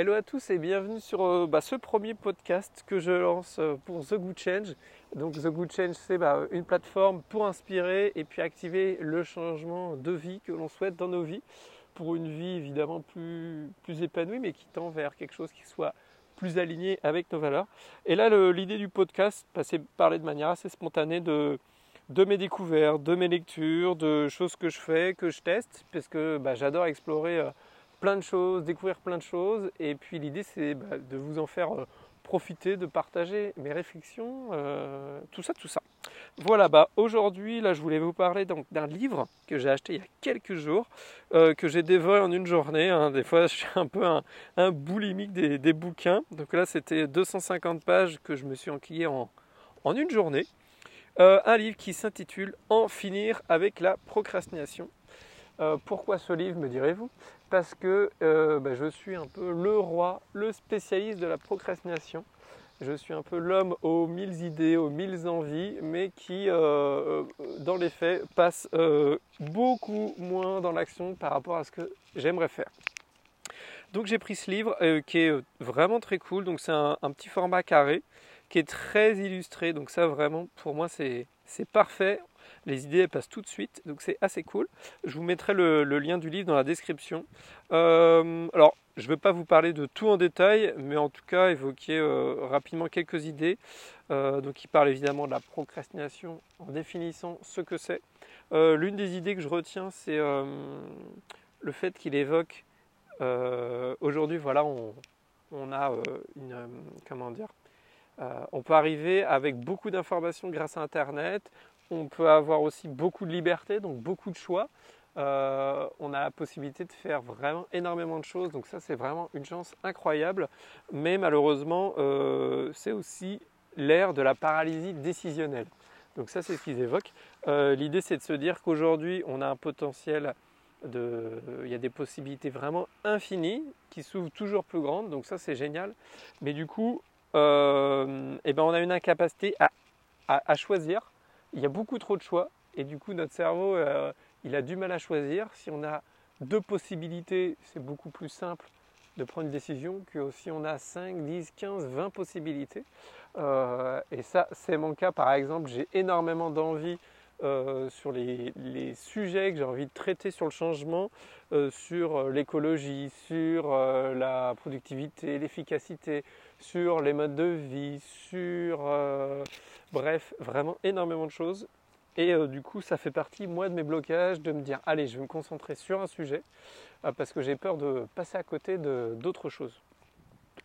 Hello à tous et bienvenue sur euh, bah, ce premier podcast que je lance euh, pour The Good Change. Donc The Good Change, c'est bah, une plateforme pour inspirer et puis activer le changement de vie que l'on souhaite dans nos vies pour une vie évidemment plus, plus épanouie mais qui tend vers quelque chose qui soit plus aligné avec nos valeurs. Et là, l'idée du podcast, bah, c'est parler de manière assez spontanée de, de mes découvertes, de mes lectures, de choses que je fais, que je teste, parce que bah, j'adore explorer euh, plein de choses, découvrir plein de choses. Et puis l'idée, c'est bah, de vous en faire euh, profiter, de partager mes réflexions, euh, tout ça, tout ça. Voilà, bah aujourd'hui, là, je voulais vous parler d'un livre que j'ai acheté il y a quelques jours, euh, que j'ai dévoré en une journée. Hein. Des fois, je suis un peu un, boulimique des, bouquins. Donc là, c'était 250 pages que je me suis enquillé en, en une journée. un livre qui s'intitule En finir avec la procrastination. pourquoi ce livre, me direz-vous? Parce que euh, bah, je suis un peu le roi, le spécialiste de la procrastination. Je suis un peu l'homme aux mille idées, aux mille envies, mais qui, euh, euh, dans les faits, passe beaucoup moins dans l'action par rapport à ce que j'aimerais faire. Donc j'ai pris ce livre qui est vraiment très cool. Donc c'est un, petit format carré qui est très illustré. Donc ça vraiment pour moi c'est parfait. Les idées passent tout de suite, donc c'est assez cool. Je vous mettrai le, lien du livre dans la description. Euh, alors, je ne vais pas vous parler de tout en détail, mais en tout cas évoquer euh, rapidement quelques idées. Euh, donc, il parle évidemment de la procrastination en définissant ce que c'est. L'une des idées que je retiens, c'est le fait qu'il évoque aujourd'hui, voilà, on, on a une comment dire. on peut arriver avec beaucoup d'informations grâce à Internet. On peut avoir aussi beaucoup de liberté, donc beaucoup de choix. Euh, on a la possibilité de faire vraiment énormément de choses, donc ça c'est vraiment une chance incroyable. Mais malheureusement, euh, c'est aussi l'ère de la paralysie décisionnelle. Donc ça c'est ce qu'ils évoquent. Euh, l'idée c'est de se dire qu'aujourd'hui on a un potentiel de, il y a des possibilités vraiment infinies qui s'ouvrent toujours plus grandes, donc ça c'est génial. Mais du coup, eh ben, on a une incapacité à choisir il y a beaucoup trop de choix et du coup notre cerveau euh, il a du mal à choisir. Si on a deux possibilités, c'est beaucoup plus simple de prendre une décision que si on a 5, 10, 15, 20 possibilités. Euh, et ça, c'est mon cas par exemple. J'ai énormément d'envie euh, sur les, sujets que j'ai envie de traiter sur le changement, sur l'écologie, sur la productivité, l'efficacité, sur les modes de vie, sur Bref, vraiment énormément de choses. Et euh, du coup, ça fait partie, moi, de mes blocages, de me dire, allez, je vais me concentrer sur un sujet, euh, parce que j'ai peur de passer à côté d'autres choses.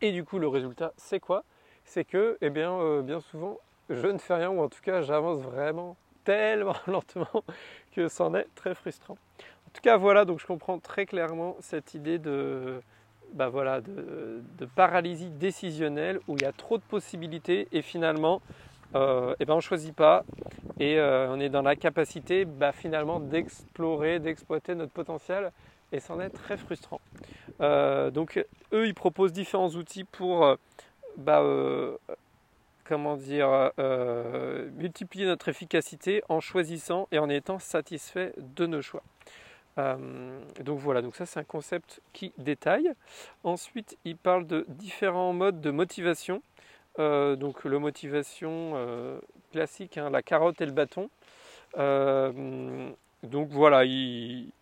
Et du coup, le résultat, c'est quoi? C'est que, eh bien, euh, bien souvent, je ne fais rien, ou en tout cas, j'avance vraiment tellement lentement que c'en est très frustrant. En tout cas, voilà, donc je comprends très clairement cette idée de, bah voilà, de, paralysie décisionnelle où il y a trop de possibilités et finalement, euh, et ben on choisit pas et euh, on est dans la capacité bah, finalement d'explorer, d'exploiter notre potentiel et c'en est très frustrant. Euh, donc eux ils proposent différents outils pour bah, comment dire multiplier notre efficacité en choisissant et en étant satisfait de nos choix. donc voilà, donc ça c'est un concept qui détaille. Ensuite, il parle de différents modes de motivation. Euh, donc la motivation euh, classique, hein, la carotte et le bâton. Euh, donc voilà, il,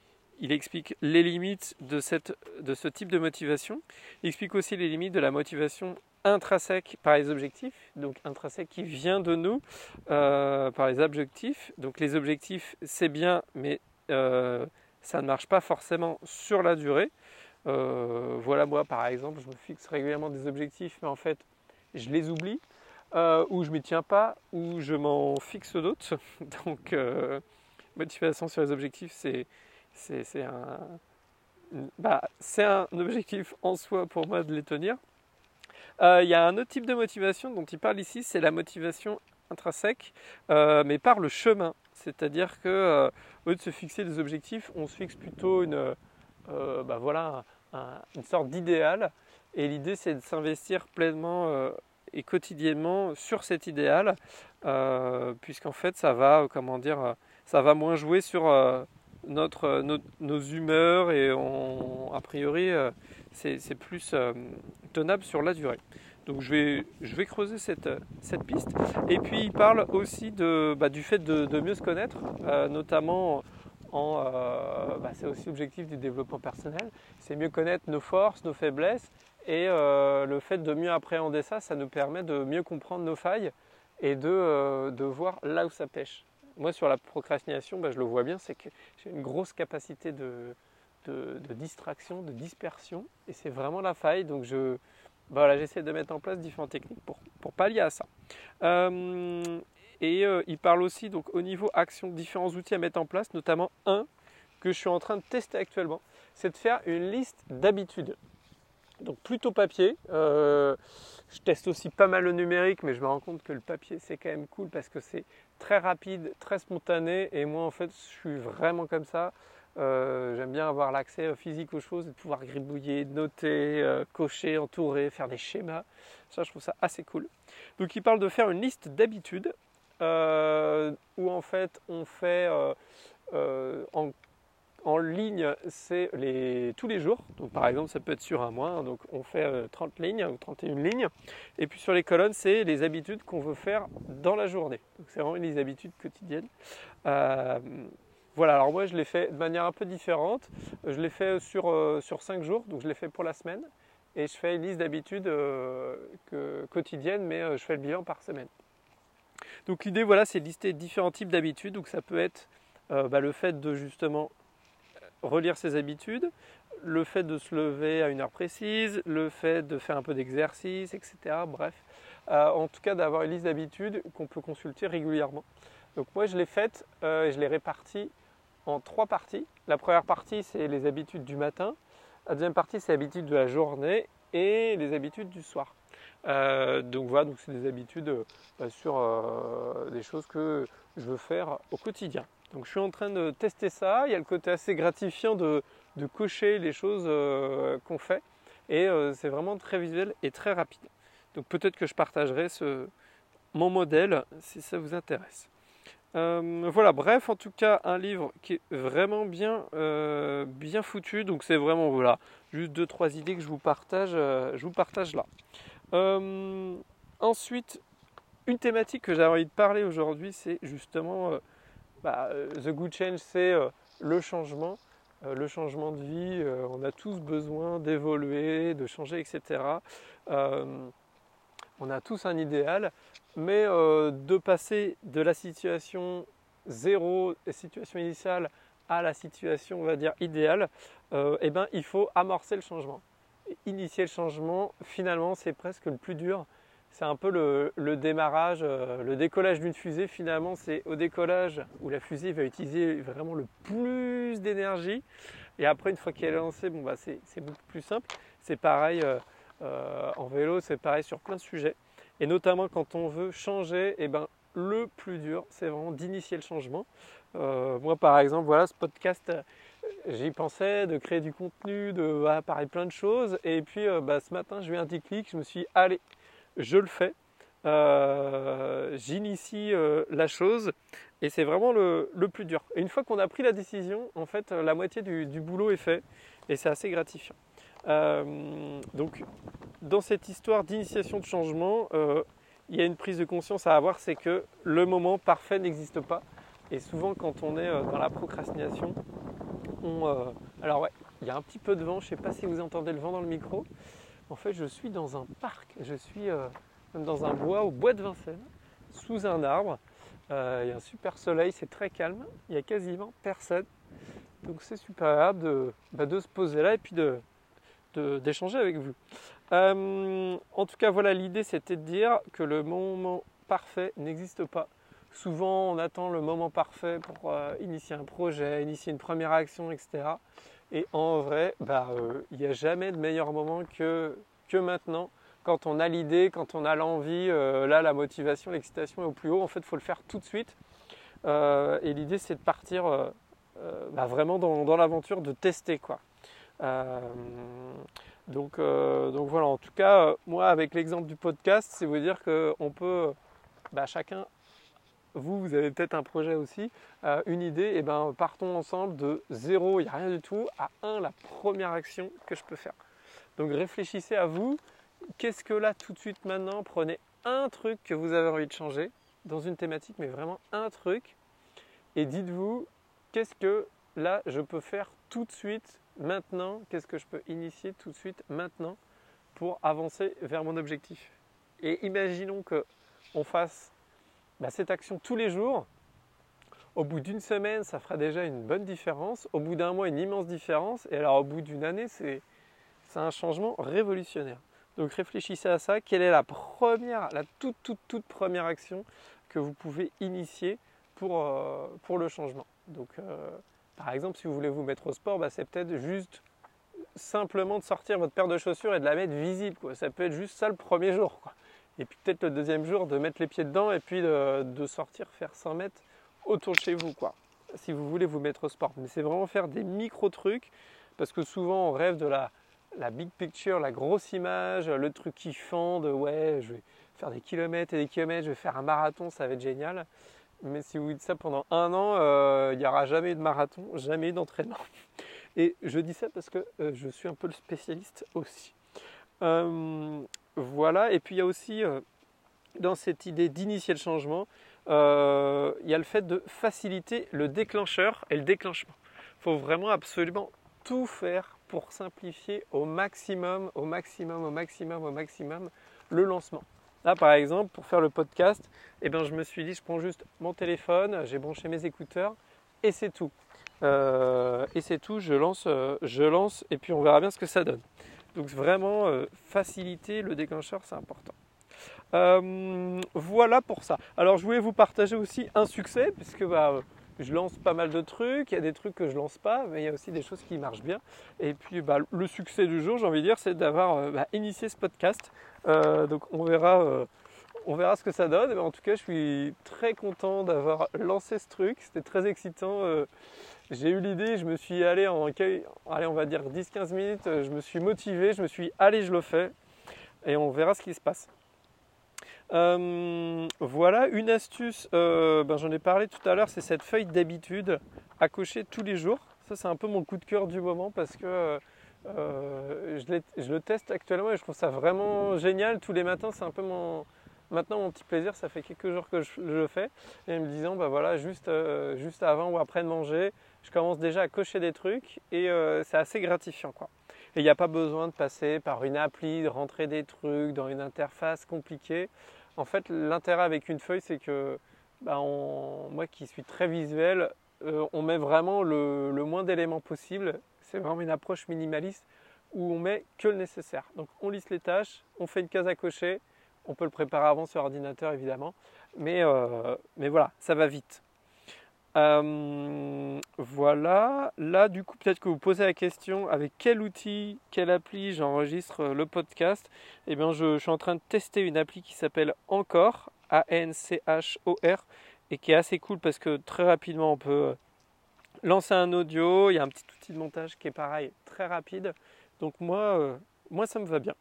explique les limites de, cette, de ce type de motivation. Il explique aussi les limites de la motivation intrinsèque par les objectifs, donc intrinsèque qui vient de nous par les objectifs. Donc les objectifs, c'est bien, mais ça ne marche pas forcément sur la durée. voilà, moi par exemple, je me fixe régulièrement des objectifs, mais en fait, je les oublie, euh, ou je m'y tiens pas, ou je m'en fixe d'autres. Donc, euh, motivation sur les objectifs, un, bah, c'est un objectif en soi pour moi de les tenir. Euh, il y a un autre type de motivation dont il parle ici, c'est la motivation intrinsèque, mais par le chemin. C'est-à-dire que au lieu de se fixer des objectifs, on se fixe plutôt une, bah, voilà, une sorte d'idéal et l'idée, c'est de s'investir pleinement euh, et quotidiennement sur cet idéal, euh, puisqu'en fait, ça va, euh, comment dire, ça va moins jouer sur notre, nos humeurs et on, a priori, c'est plus tenable sur la durée. Donc je vais, je vais creuser cette, cette piste. Et puis il parle aussi de, bah, du fait de, mieux se connaître, notamment en... Bah, c'est aussi l'objectif du développement personnel, c'est mieux connaître nos forces, nos faiblesses. Et le fait de mieux appréhender ça, ça nous permet de mieux comprendre nos failles et de, de voir là où ça pêche moi, sur la procrastination, bah, je le vois bien, c'est que j'ai une grosse capacité de, distraction, de dispersion, et c'est vraiment la faille. Donc, je, voilà, j'essaie de mettre en place différentes techniques pour, pour pallier à ça. Euh, et euh, il parle aussi, donc, au niveau action, différents outils à mettre en place, notamment un que je suis en train de tester actuellement, c'est de faire une liste d'habitudes. Donc plutôt papier. Euh, je teste aussi pas mal le numérique, mais je me rends compte que le papier c'est quand même cool parce que c'est très rapide, très spontané. Et moi, en fait, je suis vraiment comme ça. Euh, j'aime bien avoir l'accès physique aux choses et pouvoir gribouiller, noter, euh, cocher, entourer, faire des schémas. Ça, je trouve ça assez cool. Donc, il parle de faire une liste d'habitudes euh, où en fait on fait en ligne, c'est les, tous les jours. Donc, par exemple, ça peut être sur un mois. Hein. donc, on fait 30 euh, lignes ou 31 lignes. Et puis, sur les colonnes, c'est les habitudes qu'on veut faire dans la journée. Donc, c'est vraiment les habitudes quotidiennes. Euh, voilà, alors moi, je l'ai fait de manière un peu différente. Je l'ai fait sur, euh, sur 5 jours. Donc, je l'ai fait pour la semaine. Et je fais une liste d'habitudes quotidiennes, mais je fais le bilan par semaine. Donc, l'idée, voilà, c'est de lister différents types d'habitudes. Donc, ça peut être bah, le fait de justement relire ses habitudes, le fait de se lever à une heure précise, le fait de faire un peu d'exercice, etc. Bref, euh, en tout cas d'avoir une liste d'habitudes qu'on peut consulter régulièrement. Donc moi je l'ai faite euh, et je l'ai répartie en trois parties. La première partie c'est les habitudes du matin, la deuxième partie c'est les habitudes de la journée et les habitudes du soir. Euh, donc voilà, donc c'est des habitudes sur des choses que je veux faire au quotidien. Donc je suis en train de tester ça. Il y a le côté assez gratifiant de, cocher les choses euh, qu'on fait. Et euh, c'est vraiment très visuel et très rapide. Donc peut-être que je partagerai ce, mon modèle si ça vous intéresse. Euh, voilà, bref, en tout cas, un livre qui est vraiment bien, bien foutu. Donc c'est vraiment voilà, juste deux trois idées que je vous partage, je vous partage là. ensuite, une thématique que j'ai envie de parler aujourd'hui, c'est justement bah, euh, The Good Change, c'est euh, le changement, euh, le changement de vie. on a tous besoin d'évoluer, de changer, etc. on a tous un idéal, mais de passer de la situation zéro, situation initiale, à la situation, on va dire, idéale, eh ben, il faut amorcer le changement. Initier le changement, finalement, c'est presque le plus dur c'est un peu le, démarrage, euh, le décollage d'une fusée. Finalement, c'est au décollage où la fusée va utiliser vraiment le plus d'énergie. Et après, une fois qu'elle est lancée, bon, bah, c'est, beaucoup plus simple. C'est pareil euh, euh, en vélo, c'est pareil sur plein de sujets. Et notamment quand on veut changer, et eh ben, le plus dur, c'est vraiment d'initier le changement. moi, par exemple, voilà, ce podcast, j'y pensais, de créer du contenu, de parler plein de choses. Et puis, bah, ce matin, j'ai eu un déclic, je me suis dit, allez, je le fais, euh, j'initie euh, la chose et c'est vraiment le, plus dur. Et une fois qu'on a pris la décision, en fait, la moitié du, boulot est fait et c'est assez gratifiant. Euh, donc, dans cette histoire d'initiation de changement, il y a une prise de conscience à avoir, c'est que le moment parfait n'existe pas. Et souvent, quand on est dans la procrastination, on, alors ouais, il y a un petit peu de vent. Je ne sais pas si vous entendez le vent dans le micro. En fait, je suis dans un parc, je suis euh, dans un bois, au bois de Vincennes, sous un arbre. Euh, il y a un super soleil, c'est très calme, il n'y a quasiment personne. Donc c'est super agréable de, bah, se poser là et puis d'échanger avec vous. Euh, en tout cas, voilà, l'idée c'était de dire que le moment parfait n'existe pas. Souvent, on attend le moment parfait pour initier un projet, initier une première action, etc. Et en vrai, bah, euh, il n'y a jamais de meilleur moment que, maintenant. Quand on a l'idée, quand on a l'envie, euh, là la motivation, l'excitation est au plus haut. En fait, il faut le faire tout de suite. Euh, et l'idée, c'est de partir bah, vraiment dans, l'aventure, de tester. Quoi. Donc, donc voilà, en tout cas, moi, avec l'exemple du podcast, c'est vous dire qu'on peut bah, chacun vous, vous avez peut-être un projet aussi, euh, une idée, et ben partons ensemble de zéro, il n'y a rien du tout, à un, la première action que je peux faire. Donc réfléchissez à vous. Qu'est-ce que là, tout de suite maintenant, prenez un truc que vous avez envie de changer dans une thématique, mais vraiment un truc. Et dites-vous, qu'est-ce que là, je peux faire tout de suite, maintenant Qu'est-ce que je peux initier tout de suite, maintenant, pour avancer vers mon objectif? Et imaginons qu'on fasse bah, cette action tous les jours. Au bout d'une semaine, ça fera déjà une bonne différence. Au bout d'un mois, une immense différence. Et alors, au bout d'une année, c'est un changement révolutionnaire. Donc réfléchissez à ça. Quelle est la première, la toute, toute, toute première action que vous pouvez initier pour, euh, pour le changement? Donc, euh, par exemple, si vous voulez vous mettre au sport, bah, c'est peut-être juste simplement de sortir votre paire de chaussures et de la mettre visible. Ça peut être juste ça le premier jour. Et puis peut-être le deuxième jour de mettre les pieds dedans et puis de, sortir faire 100 mètres autour de chez vous. Si vous voulez vous mettre au sport. Mais c'est vraiment faire des micro-trucs parce que souvent on rêve de la, big picture, la grosse image, le truc qui fend de ouais, je vais faire des kilomètres et des kilomètres, je vais faire un marathon, ça va être génial. Mais si vous dites ça pendant un an, euh, il n'y aura jamais de marathon, jamais d'entraînement. Et je dis ça parce que euh, je suis un peu le spécialiste aussi. Euh, voilà, et puis il y a aussi dans cette idée d'initier le changement, il y a le fait de faciliter le déclencheur et le déclenchement. Il faut vraiment absolument tout faire pour simplifier au maximum, au maximum, au maximum, au maximum le lancement. Là, par exemple, pour faire le podcast, eh ben, je me suis dit, je prends juste mon téléphone, j'ai branché mes écouteurs et c'est tout. Euh, et c'est tout, je lance, euh, je lance et puis on verra bien ce que ça donne. Donc vraiment, euh, faciliter le déclencheur, c'est important. voilà pour ça. Alors je voulais vous partager aussi un succès, puisque bah, je lance pas mal de trucs, il y a des trucs que je lance pas, mais il y a aussi des choses qui marchent bien. Et puis bah, le succès du jour, j'ai envie de dire, c'est d'avoir bah, initié ce podcast. Euh, donc on verra, euh, on verra ce que ça donne. Mais en tout cas, je suis très content d'avoir lancé ce truc. C'était très excitant. j'ai eu l'idée, je me suis allé en allez, on va dire 10-15 minutes, je me suis motivé, je me suis allé, je le fais. Et on verra ce qui se passe. Euh, voilà, une astuce, euh, ben, j'en ai parlé tout à l'heure, c'est cette feuille d'habitude à cocher tous les jours. Ça, c'est un peu mon coup de cœur du moment parce que euh, je, le teste actuellement et je trouve ça vraiment génial. Tous les matins, c'est un peu mon, maintenant mon petit plaisir. Ça fait quelques jours que je, le fais. Et me disant, bah voilà, juste, juste avant ou après de manger, je commence déjà à cocher des trucs et c'est assez gratifiant. quoi. Et il n'y a pas besoin de passer par une appli, de rentrer des trucs dans une interface compliquée. En fait, l'intérêt avec une feuille, c'est que bah, moi qui suis très visuel, euh, on met vraiment le, moins d'éléments possible. C'est vraiment une approche minimaliste où on met que le nécessaire. Donc on lisse les tâches, on fait une case à cocher, on peut le préparer avant sur ordinateur évidemment, mais, euh, mais voilà, ça va vite. Euh, voilà, là du coup peut-être que vous posez la question avec quel outil, quelle appli j'enregistre le podcast? Eh bien je, suis en train de tester une appli qui s'appelle Encore, A-N-C-H-O-R, et qui est assez cool parce que très rapidement on peut lancer un audio, il y a un petit outil de montage qui est pareil, très rapide. Donc moi, euh, moi ça me va bien.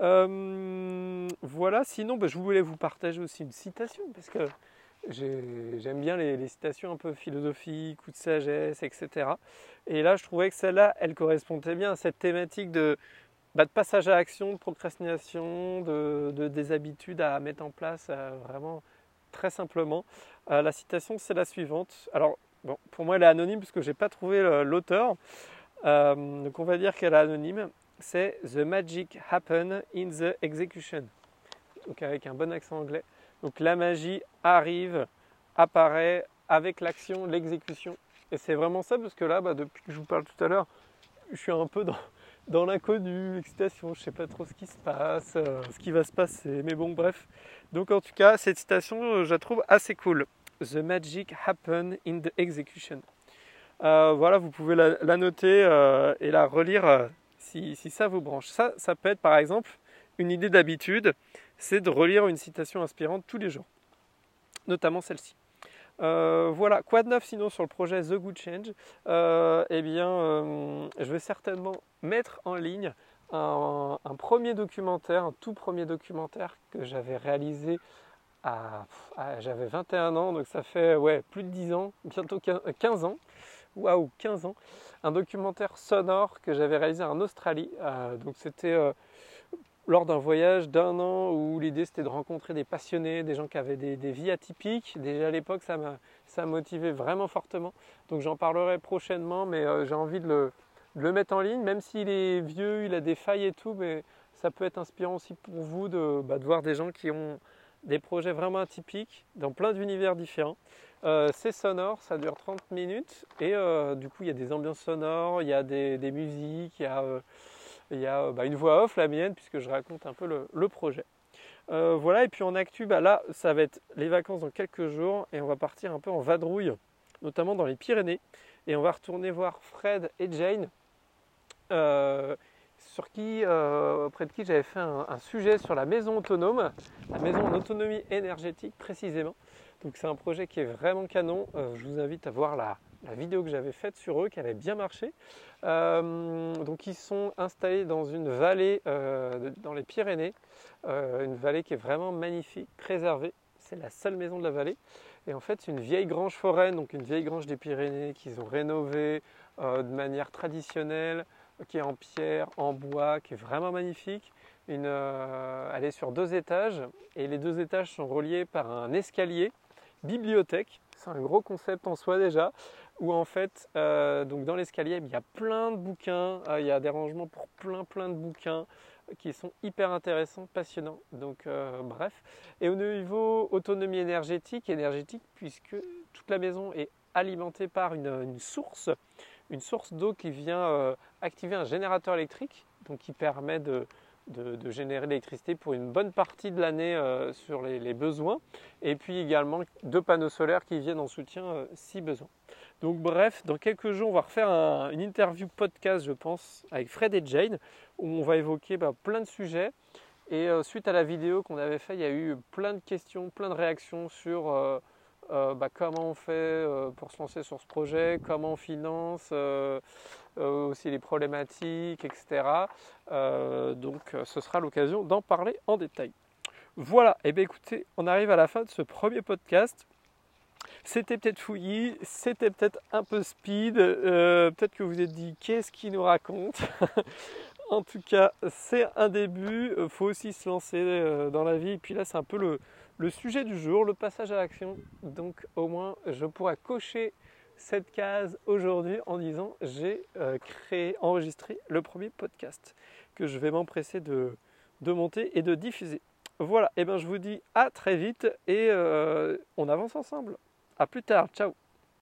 Euh, voilà, sinon bah, je voulais vous partager aussi une citation parce que J'aime bien les, citations un peu philosophiques ou de sagesse, etc. Et là, je trouvais que celle-là, elle correspondait bien à cette thématique de, bah, passage à action, de procrastination, de, des habitudes à mettre en place euh, vraiment très simplement. La citation, c'est la suivante. Alors, bon, pour moi, elle est anonyme puisque je n'ai pas trouvé l'auteur. Euh, donc, on va dire qu'elle est anonyme. C'est The Magic Happen in the Execution. Donc, avec un bon accent anglais. Donc la magie arrive, apparaît avec l'action, l'exécution. Et c'est vraiment ça parce que là, bah, depuis que je vous parle tout à l'heure, je suis un peu dans, l'inconnu, l'excitation, je sais pas trop ce qui se passe, euh, ce qui va se passer, mais bon bref. Donc en tout cas, cette citation, euh, je la trouve assez cool. The magic happen in the execution. Euh, voilà, vous pouvez la, noter et la relire si, si, ça vous branche. Ça, ça peut être par exemple une idée d'habitude c'est de relire une citation inspirante tous les jours, notamment celle-ci. Euh, voilà, quoi de neuf sinon sur le projet The Good Change? Euh, Eh bien, euh, je vais certainement mettre en ligne un, premier documentaire, un tout premier documentaire que j'avais réalisé j'avais 21 ans, donc ça fait ouais, plus de 10 ans, bientôt 15 ans. waouh, 15 ans, un documentaire sonore que j'avais réalisé en Australie. donc c'était lors d'un voyage d'un an où l'idée c'était de rencontrer des passionnés, des gens qui avaient des, vies atypiques. Déjà à l'époque, ça m'a motivé vraiment fortement. Donc j'en parlerai prochainement, mais euh, j'ai envie de le, mettre en ligne, même s'il est vieux, il a des failles et tout, mais ça peut être inspirant aussi pour vous de, bah, voir des gens qui ont des projets vraiment atypiques dans plein d'univers différents. Euh, c'est sonore, ça dure 30 minutes et euh, du coup il y a des ambiances sonores, il y a des, musiques, il y a euh, bah, une voix off, la mienne, puisque je raconte un peu le, projet. Voilà, et puis en actu, bah, là, ça va être les vacances dans quelques jours, et on va partir un peu en vadrouille, notamment dans les Pyrénées, et on va retourner voir Fred et Jane, sur qui, auprès de qui j'avais fait un, sujet sur la maison autonome, la maison en autonomie énergétique précisément. Donc c'est un projet qui est vraiment canon. je vous invite à voir la, vidéo que j'avais faite sur eux qui avait bien marché. Euh, donc ils sont installés dans une vallée euh, dans les Pyrénées, euh, une vallée qui est vraiment magnifique, préservée. C'est la seule maison de la vallée. Et en fait, c'est une vieille grange foraine, donc une vieille grange des Pyrénées qu'ils ont rénovée de manière traditionnelle, qui est en pierre, en bois, qui est vraiment magnifique. elle est sur deux étages et les deux étages sont reliés par un escalier bibliothèque. C'est un gros concept en soi déjà où en fait, euh, donc dans l'escalier, il y a plein de bouquins, euh, il y a des rangements pour plein plein de bouquins qui sont hyper intéressants, passionnants. Donc euh, bref. Et au niveau autonomie énergétique, énergétique, puisque toute la maison est alimentée par une, source, une source d'eau qui vient activer un générateur électrique, donc qui permet de, de, générer l'électricité pour une bonne partie de l'année sur les, besoins, et puis également deux panneaux solaires qui viennent en soutien si besoin. Donc bref, dans quelques jours, on va refaire une interview podcast, je pense, avec Fred et Jane, où on va évoquer bah, plein de sujets. Et euh, suite à la vidéo qu'on avait fait, il y a eu plein de questions, plein de réactions sur euh, euh, bah, comment on fait pour se lancer sur ce projet, comment on finance, aussi les problématiques, etc. donc ce sera l'occasion d'en parler en détail. Voilà, et eh bien écoutez, on arrive à la fin de ce premier podcast. C'était peut-être fouillis, c'était peut-être un peu speed, euh, peut-être que vous vous êtes dit qu'est-ce qu'il nous raconte? en tout cas, c'est un début, il faut aussi se lancer euh, dans la vie. Et puis là, c'est un peu le, sujet du jour, le passage à l'action. Donc au moins, je pourrais cocher cette case aujourd'hui en disant j'ai euh, créé, enregistré le premier podcast que je vais m'empresser de, de monter et de diffuser. Voilà, et eh bien je vous dis à très vite et on avance ensemble. A plus tard, ciao